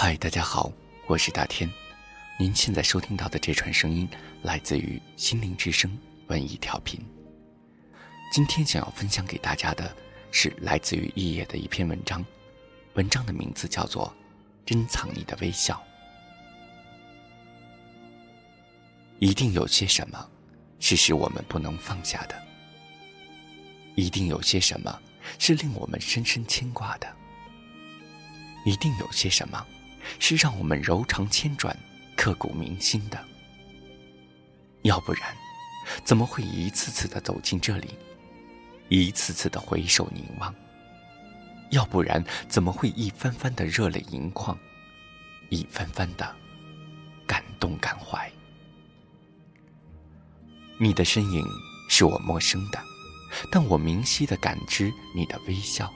嗨，大家好，我是大天。您现在收听到的这串声音来自于心灵之声文艺调频。今天想要分享给大家的是来自于一叶的一篇文章，文章的名字叫做《珍藏你的微笑》。一定有些什么是使我们不能放下的，一定有些什么是令我们深深牵挂的，一定有些什么。是让我们柔肠千转、刻骨铭心的。要不然，怎么会一次次的走进这里，一次次的回首凝望？要不然，怎么会一番番的热泪盈眶，一番番的感动感怀？你的身影是我陌生的，但我明晰的感知你的微笑，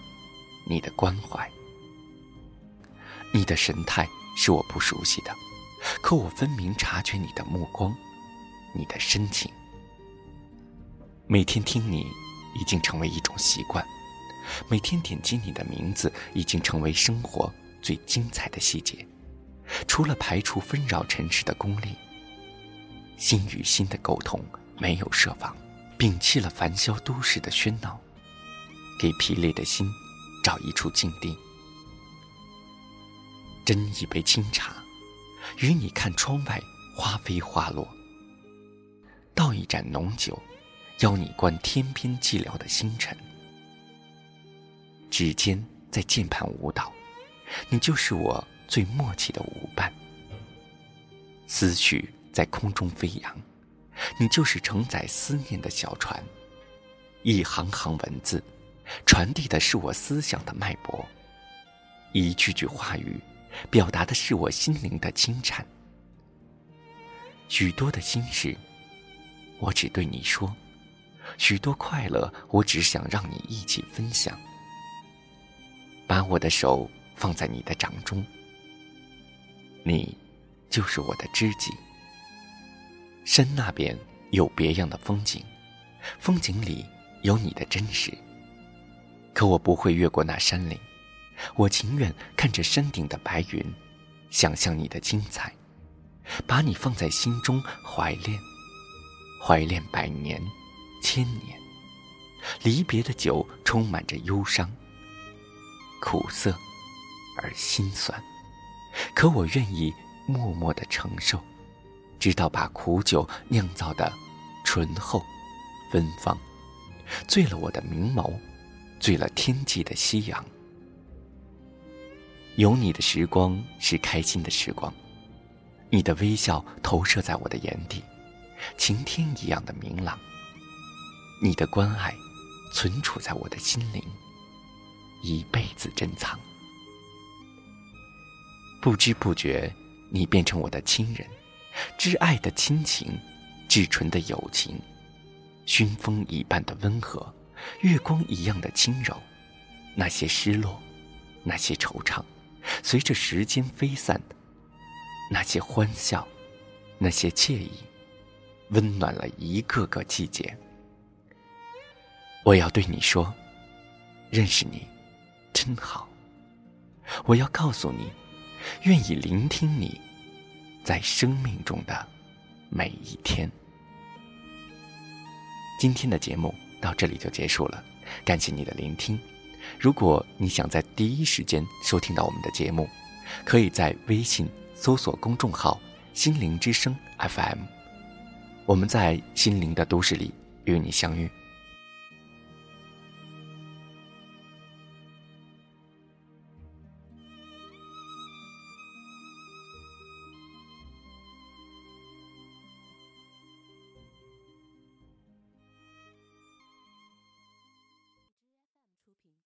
你的关怀。你的神态是我不熟悉的，可我分明察觉你的目光，你的深情。每天听你已经成为一种习惯，每天点击你的名字已经成为生活最精彩的细节。除了排除纷扰尘世的功利，心与心的沟通没有设防，摒弃了繁嚣都市的喧闹，给疲累的心找一处静定。斟一杯清茶，与你看窗外花飞花落；倒一盏浓酒，邀你观天边寂寥的星辰。指尖在键盘舞蹈，你就是我最默契的舞伴。思绪在空中飞扬，你就是承载思念的小船。一行行文字，传递的是我思想的脉搏；一句句话语。表达的是我心灵的清颤，许多的心事，我只对你说；许多快乐，我只想让你一起分享。把我的手放在你的掌中，你就是我的知己。山那边有别样的风景，风景里有你的真实，可我不会越过那山岭。我情愿看着山顶的白云，想象你的精彩，把你放在心中怀恋，怀恋百年、千年。离别的酒充满着忧伤、苦涩而心酸，可我愿意默默的承受，直到把苦酒酿造的醇厚、芬芳，醉了我的明眸，醉了天际的夕阳。有你的时光是开心的时光，你的微笑投射在我的眼底，晴天一样的明朗。你的关爱存储在我的心灵，一辈子珍藏。不知不觉，你变成我的亲人，挚爱的亲情，至纯的友情，熏风一般的温和，月光一样的轻柔。那些失落，那些惆怅。随着时间飞散，那些欢笑，那些惬意，温暖了一个个季节。我要对你说，认识你，真好。我要告诉你，愿意聆听你，在生命中的每一天。今天的节目到这里就结束了，感谢你的聆听。如果你想在第一时间收听到我们的节目，可以在微信搜索公众号“心灵之声 FM”。我们在心灵的都市里与你相遇。